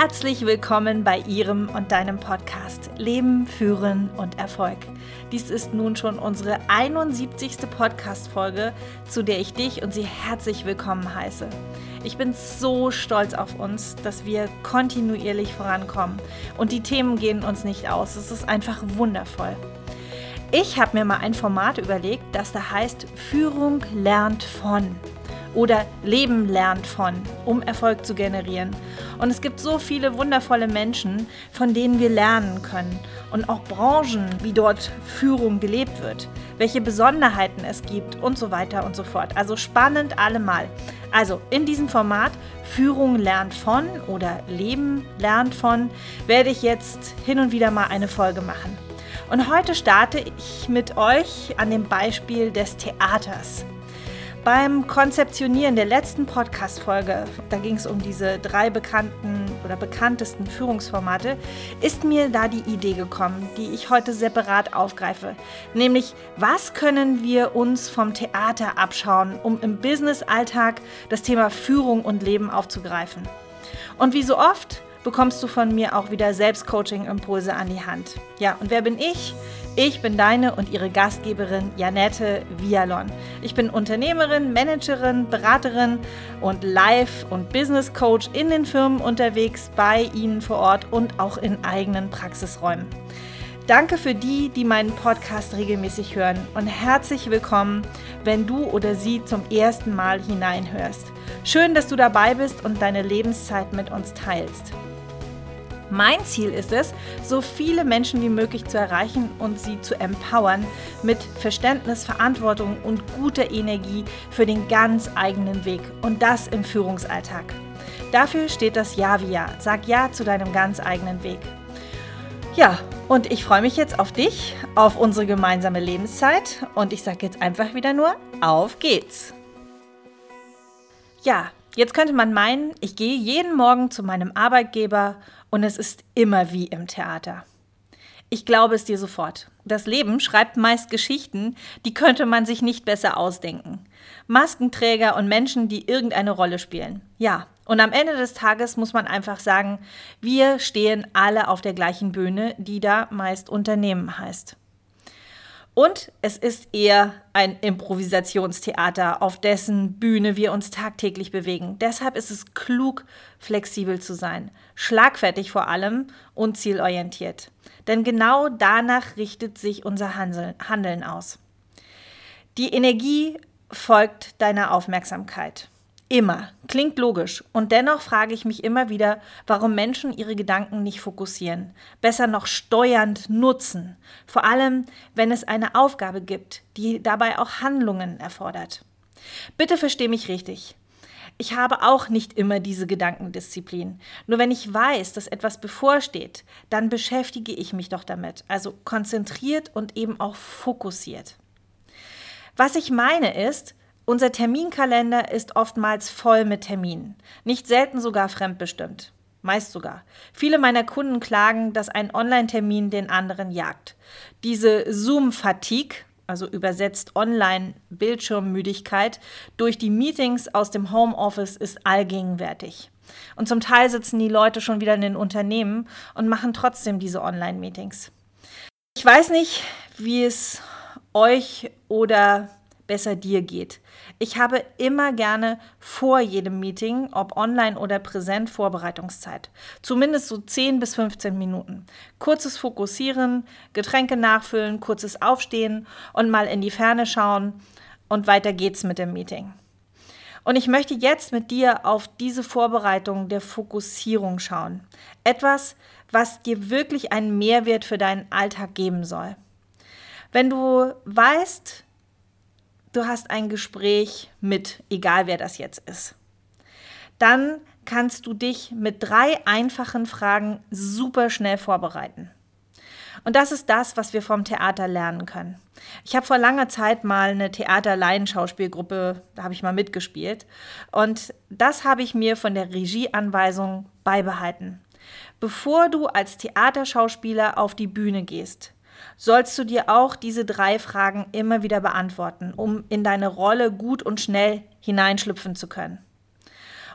Herzlich willkommen bei Ihrem und deinem Podcast Leben, Führen und Erfolg. Dies ist nun schon unsere 71. Podcast-Folge, zu der ich dich und Sie herzlich willkommen heiße. Ich bin so stolz auf uns, dass wir kontinuierlich vorankommen und die Themen gehen uns nicht aus. Es ist einfach wundervoll. Ich habe mir mal ein Format überlegt, das da heißt Führung lernt von oder Leben lernt von, um Erfolg zu generieren. Und es gibt so viele wundervolle Menschen, von denen wir lernen können. Und auch Branchen, wie dort Führung gelebt wird, welche Besonderheiten es gibt und so weiter und so fort. Also spannend allemal. Also in diesem Format Führung lernt von oder Leben lernt von werde ich jetzt hin und wieder mal eine Folge machen. Und heute starte ich mit euch an dem Beispiel des Theaters. Beim Konzeptionieren der letzten Podcast-Folge, da ging es um diese drei bekannten oder bekanntesten Führungsformate, ist mir da die Idee gekommen, die ich heute separat aufgreife. Nämlich, was können wir uns vom Theater abschauen, um im Business-Alltag das Thema Führung und Leben aufzugreifen? Und wie so oft bekommst du von mir auch wieder Selbstcoaching-Impulse an die Hand. Ja, und wer bin ich? Ich bin deine und ihre Gastgeberin Janette Vialon. Ich bin Unternehmerin, Managerin, Beraterin und Life- und Business Coach in den Firmen unterwegs, bei Ihnen vor Ort und auch in eigenen Praxisräumen. Danke für die, die meinen Podcast regelmäßig hören und herzlich willkommen, wenn du oder sie zum ersten Mal hineinhörst. Schön, dass du dabei bist und deine Lebenszeit mit uns teilst. Mein Ziel ist es, so viele Menschen wie möglich zu erreichen und sie zu empowern mit Verständnis, Verantwortung und guter Energie für den ganz eigenen Weg und das im Führungsalltag. Dafür steht das Ja wie Ja. Sag Ja zu deinem ganz eigenen Weg. Ja, und ich freue mich jetzt auf dich, auf unsere gemeinsame Lebenszeit und ich sage jetzt einfach wieder nur, auf geht's! Ja, Jetzt könnte man meinen, ich gehe jeden Morgen zu meinem Arbeitgeber und es ist immer wie im Theater. Ich glaube es dir sofort. Das Leben schreibt meist Geschichten, die könnte man sich nicht besser ausdenken. Maskenträger und Menschen, die irgendeine Rolle spielen. Ja, und am Ende des Tages muss man einfach sagen, wir stehen alle auf der gleichen Bühne, die da meist Unternehmen heißt. Und es ist eher ein Improvisationstheater, auf dessen Bühne wir uns tagtäglich bewegen. Deshalb ist es klug, flexibel zu sein, schlagfertig vor allem und zielorientiert. Denn genau danach richtet sich unser Handeln aus. Die Energie folgt deiner Aufmerksamkeit. Immer. Klingt logisch. Und dennoch frage ich mich immer wieder, warum Menschen ihre Gedanken nicht fokussieren, besser noch steuernd nutzen. Vor allem, wenn es eine Aufgabe gibt, die dabei auch Handlungen erfordert. Bitte versteh mich richtig. Ich habe auch nicht immer diese Gedankendisziplin. Nur wenn ich weiß, dass etwas bevorsteht, dann beschäftige ich mich doch damit. Also konzentriert und eben auch fokussiert. Was ich meine ist, unser Terminkalender ist oftmals voll mit Terminen, nicht selten sogar fremdbestimmt. Meist sogar. Viele meiner Kunden klagen, dass ein Online-Termin den anderen jagt. Diese Zoom-Fatigue, also übersetzt Online-Bildschirmmüdigkeit, durch die Meetings aus dem Homeoffice ist allgegenwärtig. Und zum Teil sitzen die Leute schon wieder in den Unternehmen und machen trotzdem diese Online-Meetings. Ich weiß nicht, wie es euch oder besser dir geht. Ich habe immer gerne vor jedem Meeting, ob online oder präsent, Vorbereitungszeit. Zumindest so 10 bis 15 Minuten. Kurzes Fokussieren, Getränke nachfüllen, kurzes Aufstehen und mal in die Ferne schauen und weiter geht's mit dem Meeting. Und ich möchte jetzt mit dir auf diese Vorbereitung der Fokussierung schauen. Etwas, was dir wirklich einen Mehrwert für deinen Alltag geben soll. Wenn du weißt, du hast ein Gespräch mit, egal wer das jetzt ist. Dann kannst du dich mit drei einfachen Fragen super schnell vorbereiten. Und das ist das, was wir vom Theater lernen können. Ich habe vor langer Zeit mal eine Theater-Laienschauspielgruppe, da habe ich mal mitgespielt. Und das habe ich mir von der Regieanweisung beibehalten. Bevor du als Theaterschauspieler auf die Bühne gehst, sollst du dir auch diese drei Fragen immer wieder beantworten, um in deine Rolle gut und schnell hineinschlüpfen zu können.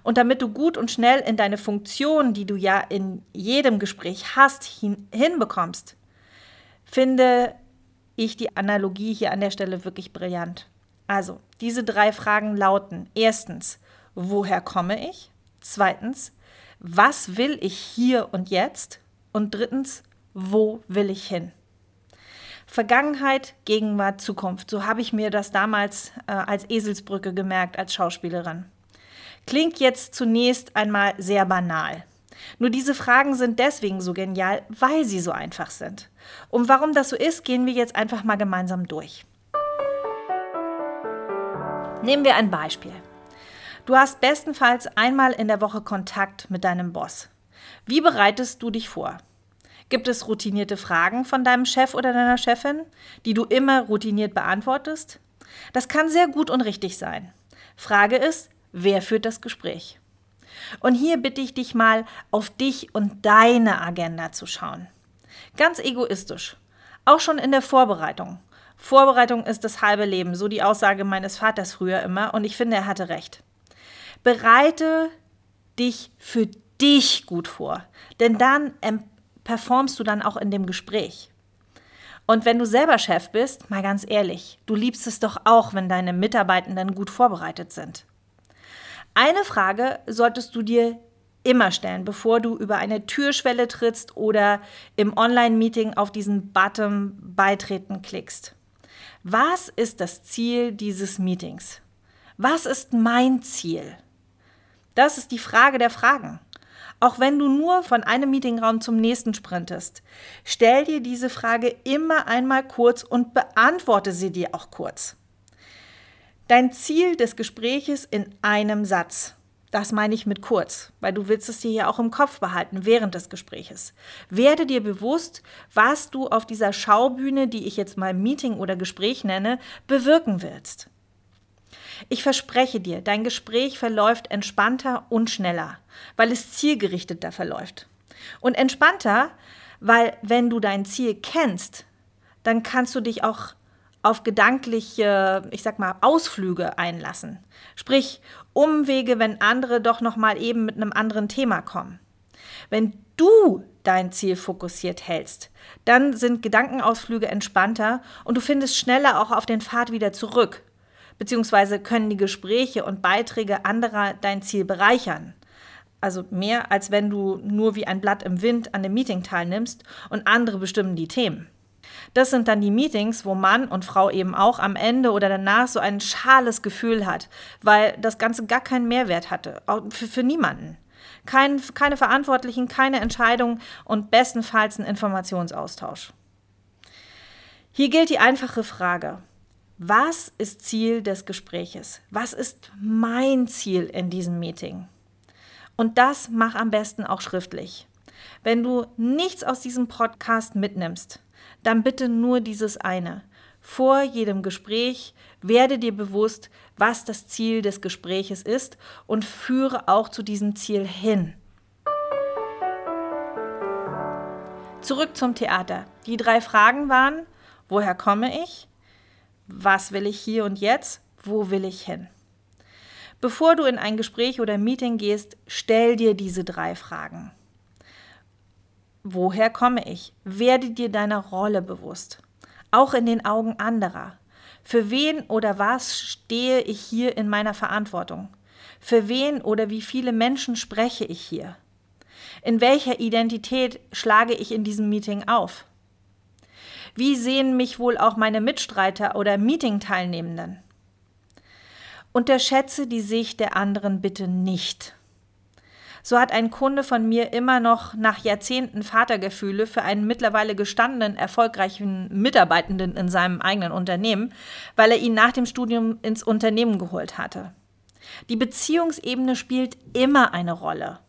Und damit du gut und schnell in deine Funktion, die du ja in jedem Gespräch hast, hin hinbekommst, finde ich die Analogie hier an der Stelle wirklich brillant. Also, diese drei Fragen lauten: Erstens, woher komme ich? Zweitens, was will ich hier und jetzt? Und drittens, wo will ich hin? Vergangenheit, Gegenwart, Zukunft. So habe ich mir das damals äh, als Eselsbrücke gemerkt als Schauspielerin. Klingt jetzt zunächst einmal sehr banal. Nur diese Fragen sind deswegen so genial, weil sie so einfach sind. Und warum das so ist, gehen wir jetzt einfach mal gemeinsam durch. Nehmen wir ein Beispiel. Du hast bestenfalls einmal in der Woche Kontakt mit deinem Boss. Wie bereitest du dich vor? Gibt es routinierte Fragen von deinem Chef oder deiner Chefin, die du immer routiniert beantwortest? Das kann sehr gut und richtig sein. Frage ist, wer führt das Gespräch? Und hier bitte ich dich mal, auf dich und deine Agenda zu schauen. Ganz egoistisch. Auch schon in der Vorbereitung. Vorbereitung ist das halbe Leben, so die Aussage meines Vaters früher immer, und ich finde, er hatte recht. Bereite dich für dich gut vor, denn dann performst du dann auch in dem Gespräch. Und wenn du selber Chef bist, mal ganz ehrlich, du liebst es doch auch, wenn deine Mitarbeitenden gut vorbereitet sind. Eine Frage solltest du dir immer stellen, bevor du über eine Türschwelle trittst oder im Online-Meeting auf diesen Button Beitreten klickst. Was ist das Ziel dieses Meetings? Was ist mein Ziel? Das ist die Frage der Fragen. Auch wenn du nur von einem Meetingraum zum nächsten sprintest, stell dir diese Frage immer einmal kurz und beantworte sie dir auch kurz. Dein Ziel des Gespräches in einem Satz. Das meine ich mit kurz, weil du willst es dir ja auch im Kopf behalten während des Gespräches. Werde dir bewusst, was du auf dieser Schaubühne, die ich jetzt mal Meeting oder Gespräch nenne, bewirken willst. Ich verspreche dir, dein Gespräch verläuft entspannter und schneller, weil es zielgerichteter verläuft. Und entspannter, weil wenn du dein Ziel kennst, dann kannst du dich auch auf gedankliche, ich sag mal, Ausflüge einlassen. Sprich, Umwege, wenn andere doch noch mal eben mit einem anderen Thema kommen. Wenn du dein Ziel fokussiert hältst, dann sind Gedankenausflüge entspannter und du findest schneller auch auf den Pfad wieder zurück beziehungsweise können die Gespräche und Beiträge anderer dein Ziel bereichern. Also mehr, als wenn du nur wie ein Blatt im Wind an dem Meeting teilnimmst und andere bestimmen die Themen. Das sind dann die Meetings, wo Mann und Frau eben auch am Ende oder danach so ein schales Gefühl hat, weil das Ganze gar keinen Mehrwert hatte, für, für niemanden. Kein, keine Verantwortlichen, keine Entscheidung und bestenfalls ein Informationsaustausch. Hier gilt die einfache Frage, was ist Ziel des Gespräches? Was ist mein Ziel in diesem Meeting? Und das mach am besten auch schriftlich. Wenn du nichts aus diesem Podcast mitnimmst, dann bitte nur dieses eine. Vor jedem Gespräch werde dir bewusst, was das Ziel des Gespräches ist und führe auch zu diesem Ziel hin. Zurück zum Theater. Die drei Fragen waren, woher komme ich? Was will ich hier und jetzt, wo will ich hin. Bevor du in ein Gespräch oder Meeting gehst, stell dir diese drei Fragen. Woher komme ich? Werde dir deiner Rolle bewusst, auch in den Augen anderer. Für wen oder was stehe ich hier in meiner Verantwortung? Für wen oder wie viele Menschen spreche ich hier? In welcher Identität schlage ich in diesem Meeting auf? Wie sehen mich wohl auch meine Mitstreiter oder Meeting-Teilnehmenden? Unterschätze die Sicht der anderen bitte nicht. So hat ein Kunde von mir immer noch nach Jahrzehnten Vatergefühle für einen mittlerweile gestandenen, erfolgreichen Mitarbeitenden in seinem eigenen Unternehmen, weil er ihn nach dem Studium ins Unternehmen geholt hatte. Die Beziehungsebene spielt immer eine Rolle,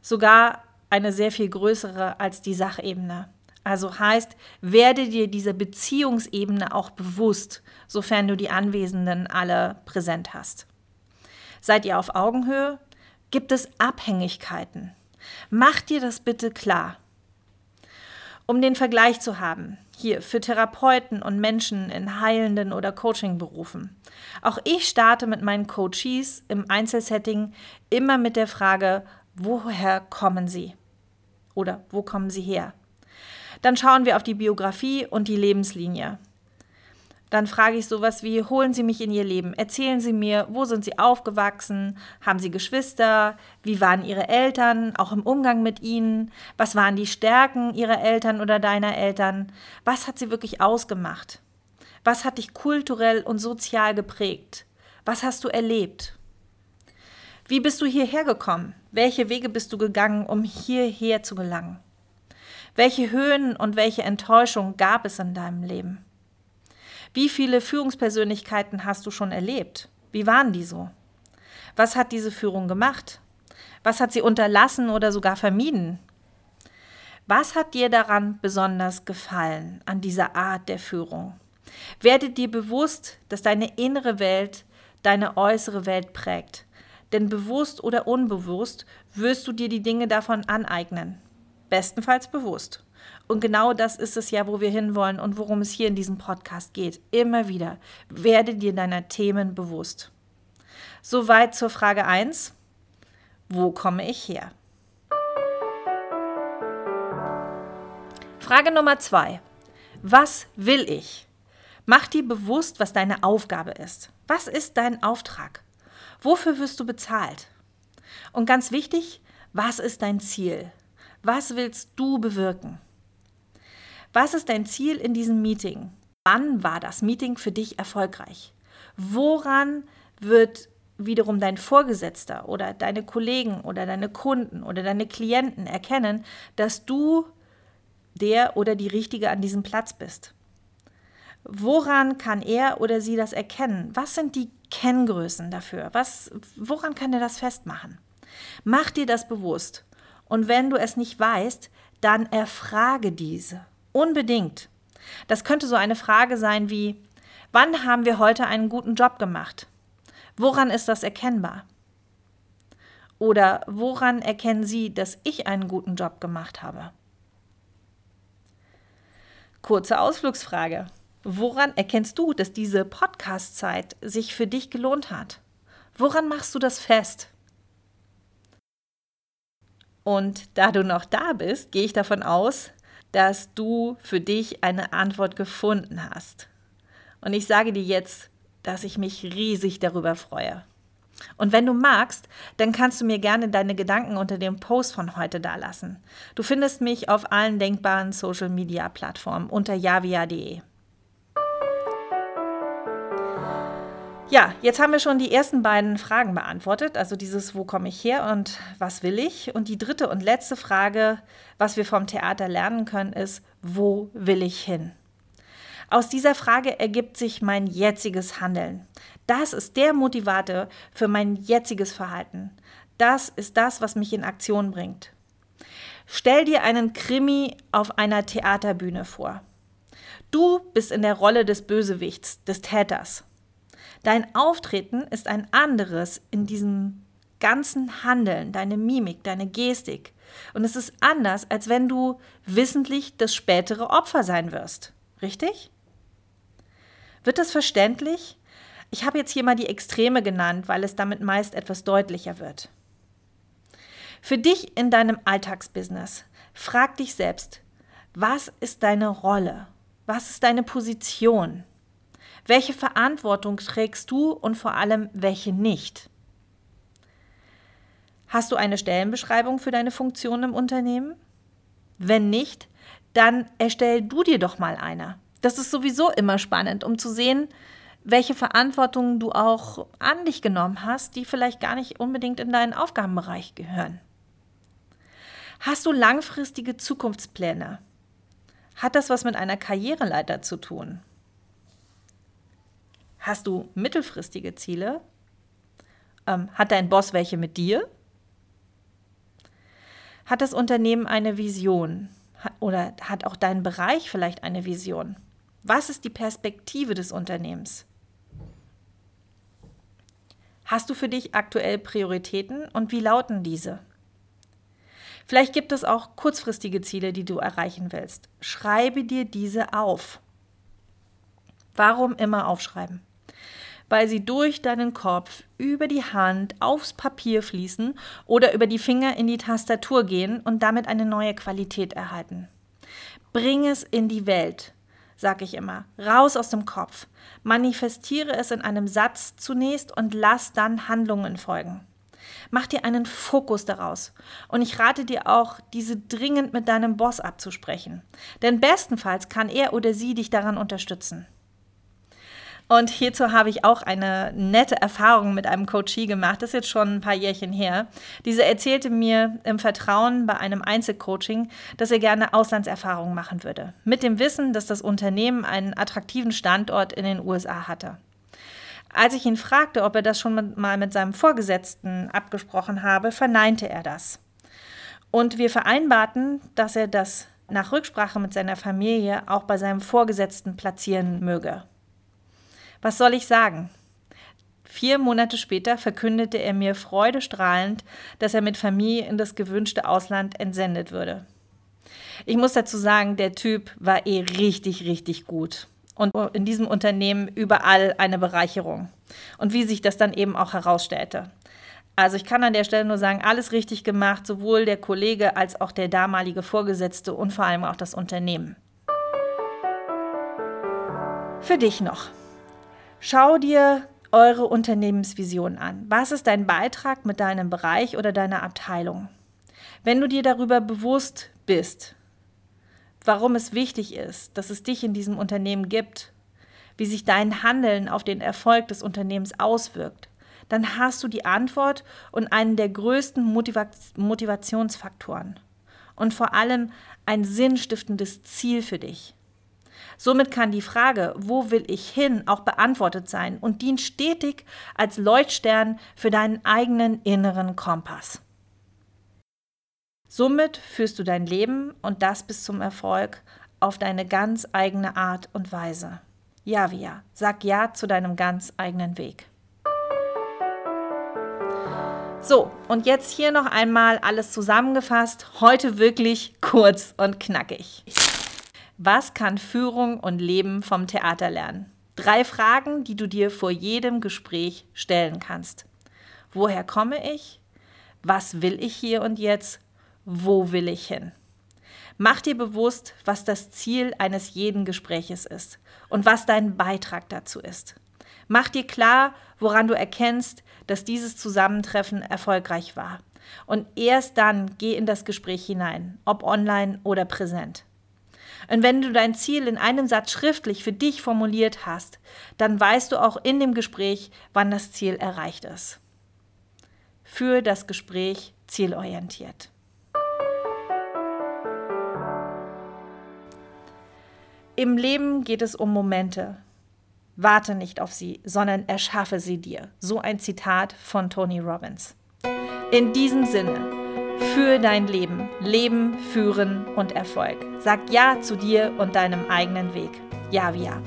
sogar eine sehr viel größere als die Sachebene. Also heißt, werde dir dieser Beziehungsebene auch bewusst, sofern du die Anwesenden alle präsent hast. Seid ihr auf Augenhöhe? Gibt es Abhängigkeiten? Mach dir das bitte klar. Um den Vergleich zu haben, hier für Therapeuten und Menschen in heilenden oder Coaching-Berufen. Auch ich starte mit meinen Coaches im Einzelsetting immer mit der Frage, woher kommen sie? Oder wo kommen sie her? Dann schauen wir auf die Biografie und die Lebenslinie. Dann frage ich sowas wie, holen Sie mich in Ihr Leben, erzählen Sie mir, wo sind Sie aufgewachsen, haben Sie Geschwister, wie waren Ihre Eltern, auch im Umgang mit ihnen, was waren die Stärken Ihrer Eltern oder deiner Eltern, was hat sie wirklich ausgemacht, was hat dich kulturell und sozial geprägt, was hast du erlebt, wie bist du hierher gekommen, welche Wege bist du gegangen, um hierher zu gelangen, welche Höhen und welche Enttäuschungen gab es in deinem Leben. Wie viele Führungspersönlichkeiten hast du schon erlebt? Wie waren die so? Was hat diese Führung gemacht? Was hat sie unterlassen oder sogar vermieden? Was hat dir daran besonders gefallen, an dieser Art der Führung? Werde dir bewusst, dass deine innere Welt deine äußere Welt prägt. Denn bewusst oder unbewusst wirst du dir die Dinge davon aneignen. Bestenfalls bewusst. Und genau das ist es ja, wo wir hinwollen und worum es hier in diesem Podcast geht. Immer wieder. Werde dir deiner Themen bewusst. Soweit zur Frage 1. Wo komme ich her? Frage Nummer 2. Was will ich? Mach dir bewusst, was deine Aufgabe ist. Was ist dein Auftrag? Wofür wirst du bezahlt? Und ganz wichtig, was ist dein Ziel? Was willst du bewirken? Was ist dein Ziel in diesem Meeting? Wann war das Meeting für dich erfolgreich? Woran wird wiederum dein Vorgesetzter oder deine Kollegen oder deine Kunden oder deine Klienten erkennen, dass du der oder die Richtige an diesem Platz bist? Woran kann er oder sie das erkennen? Was sind die Kenngrößen dafür? Was, woran kann er das festmachen? Mach dir das bewusst. Und wenn du es nicht weißt, dann erfrage diese. Unbedingt. Das könnte so eine Frage sein wie, wann haben wir heute einen guten Job gemacht? Woran ist das erkennbar? Oder woran erkennen Sie, dass ich einen guten Job gemacht habe? Kurze Ausflugsfrage. Woran erkennst du, dass diese Podcast-Zeit sich für dich gelohnt hat? Woran machst du das fest? Und da du noch da bist, gehe ich davon aus, dass du für dich eine Antwort gefunden hast. Und ich sage dir jetzt, dass ich mich riesig darüber freue. Und wenn du magst, dann kannst du mir gerne deine Gedanken unter dem Post von heute dalassen. Du findest mich auf allen denkbaren Social Media Plattformen unter javia.de. Ja, jetzt haben wir schon die ersten beiden Fragen beantwortet, also dieses Wo komme ich her und was will ich? Und die dritte und letzte Frage, was wir vom Theater lernen können, ist, wo will ich hin? Aus dieser Frage ergibt sich mein jetziges Handeln. Das ist der Motivator für mein jetziges Verhalten. Das ist das, was mich in Aktion bringt. Stell dir einen Krimi auf einer Theaterbühne vor. Du bist in der Rolle des Bösewichts, des Täters. Dein Auftreten ist ein anderes in diesem ganzen Handeln, deine Mimik, deine Gestik. Und es ist anders, als wenn du wissentlich das spätere Opfer sein wirst. Richtig? Wird das verständlich? Ich habe jetzt hier mal die Extreme genannt, weil es damit meist etwas deutlicher wird. Für dich in deinem Alltagsbusiness, frag dich selbst, was ist deine Rolle? Was ist deine Position? Welche Verantwortung trägst du und vor allem welche nicht? Hast du eine Stellenbeschreibung für deine Funktion im Unternehmen? Wenn nicht, dann erstell du dir doch mal eine. Das ist sowieso immer spannend, um zu sehen, welche Verantwortung du auch an dich genommen hast, die vielleicht gar nicht unbedingt in deinen Aufgabenbereich gehören. Hast du langfristige Zukunftspläne? Hat das was mit einer Karriereleiter zu tun? Hast du mittelfristige Ziele? Ähm, hat dein Boss welche mit dir? Hat das Unternehmen eine Vision? oder hat auch dein Bereich vielleicht eine Vision? Was ist die Perspektive des Unternehmens? Hast du für dich aktuell Prioritäten und wie lauten diese? Vielleicht gibt es auch kurzfristige Ziele, die du erreichen willst. Schreibe dir diese auf. Warum immer aufschreiben? Weil sie durch deinen Kopf über die Hand aufs Papier fließen oder über die Finger in die Tastatur gehen und damit eine neue Qualität erhalten. Bring es in die Welt, sag ich immer, raus aus dem Kopf. Manifestiere es in einem Satz zunächst und lass dann Handlungen folgen. Mach dir einen Fokus daraus. Und ich rate dir auch, diese dringend mit deinem Boss abzusprechen. Denn bestenfalls kann er oder sie dich daran unterstützen. Und hierzu habe ich auch eine nette Erfahrung mit einem Coachie gemacht. Das ist jetzt schon ein paar Jährchen her. Diese erzählte mir im Vertrauen bei einem Einzelcoaching, dass er gerne Auslandserfahrungen machen würde. Mit dem Wissen, dass das Unternehmen einen attraktiven Standort in den USA hatte. Als ich ihn fragte, ob er das schon mal mit seinem Vorgesetzten abgesprochen habe, verneinte er das. Und wir vereinbarten, dass er das nach Rücksprache mit seiner Familie auch bei seinem Vorgesetzten platzieren möge. Was soll ich sagen? Vier Monate später verkündete er mir freudestrahlend, dass er mit Familie in das gewünschte Ausland entsendet würde. Ich muss dazu sagen, der Typ war eh richtig, richtig gut. Und in diesem Unternehmen überall eine Bereicherung. Und wie sich das dann eben auch herausstellte. Also ich kann an der Stelle nur sagen, alles richtig gemacht, sowohl der Kollege als auch der damalige Vorgesetzte und vor allem auch das Unternehmen. Für dich noch. Schau dir eure Unternehmensvision an. Was ist dein Beitrag mit deinem Bereich oder deiner Abteilung? Wenn du dir darüber bewusst bist, warum es wichtig ist, dass es dich in diesem Unternehmen gibt, wie sich dein Handeln auf den Erfolg des Unternehmens auswirkt, dann hast du die Antwort und einen der größten Motiva Motivationsfaktoren und vor allem ein sinnstiftendes Ziel für dich. Somit kann die Frage, wo will ich hin, auch beantwortet sein und dient stetig als Leuchtstern für deinen eigenen inneren Kompass. Somit führst du dein Leben und das bis zum Erfolg auf deine ganz eigene Art und Weise. Ja, wie ja. Sag Ja zu deinem ganz eigenen Weg. So, und jetzt hier noch einmal alles zusammengefasst. Heute wirklich kurz und knackig. Was kann Führung und Leben vom Theater lernen? Drei Fragen, die du dir vor jedem Gespräch stellen kannst. Woher komme ich? Was will ich hier und jetzt? Wo will ich hin? Mach dir bewusst, was das Ziel eines jeden Gespräches ist und was dein Beitrag dazu ist. Mach dir klar, woran du erkennst, dass dieses Zusammentreffen erfolgreich war. Und erst dann geh in das Gespräch hinein, ob online oder präsent. Und wenn du dein Ziel in einem Satz schriftlich für dich formuliert hast, dann weißt du auch in dem Gespräch, wann das Ziel erreicht ist. Für das Gespräch zielorientiert. Im Leben geht es um Momente. Warte nicht auf sie, sondern erschaffe sie dir. So ein Zitat von Tony Robbins. In diesem Sinne, für dein Leben. Leben, führen und Erfolg. Sag Ja zu dir und deinem eigenen Weg. Ja, wie ja.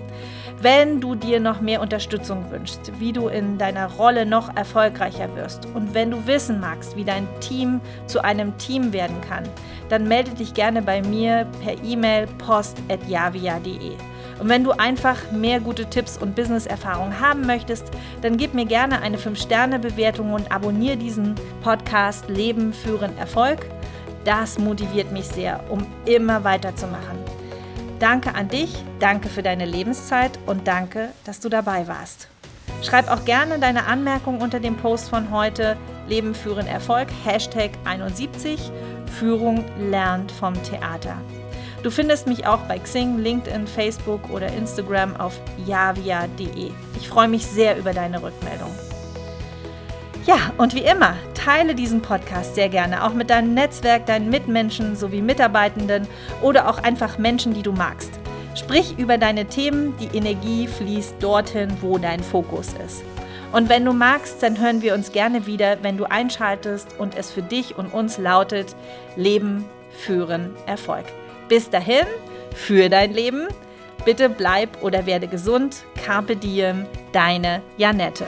Wenn du dir noch mehr Unterstützung wünschst, wie du in deiner Rolle noch erfolgreicher wirst und wenn du wissen magst, wie dein Team zu einem Team werden kann, dann melde dich gerne bei mir per E-Mail post.javia.de. Und wenn du einfach mehr gute Tipps und Business-Erfahrungen haben möchtest, dann gib mir gerne eine 5-Sterne-Bewertung und abonniere diesen Podcast Leben, Führen, Erfolg. Das motiviert mich sehr, um immer weiterzumachen. Danke an dich, danke für deine Lebenszeit und danke, dass du dabei warst. Schreib auch gerne deine Anmerkung unter dem Post von heute Leben, Führen, Erfolg, Hashtag 71, Führung lernt vom Theater. Du findest mich auch bei Xing, LinkedIn, Facebook oder Instagram auf javia.de. Ich freue mich sehr über deine Rückmeldung. Ja, und wie immer, teile diesen Podcast sehr gerne, auch mit deinem Netzwerk, deinen Mitmenschen sowie Mitarbeitenden oder auch einfach Menschen, die du magst. Sprich über deine Themen, die Energie fließt dorthin, wo dein Fokus ist. Und wenn du magst, dann hören wir uns gerne wieder, wenn du einschaltest und es für dich und uns lautet Leben, Führen, Erfolg. Bis dahin, für dein Leben. Bitte bleib oder werde gesund. Carpe diem, deine Janette.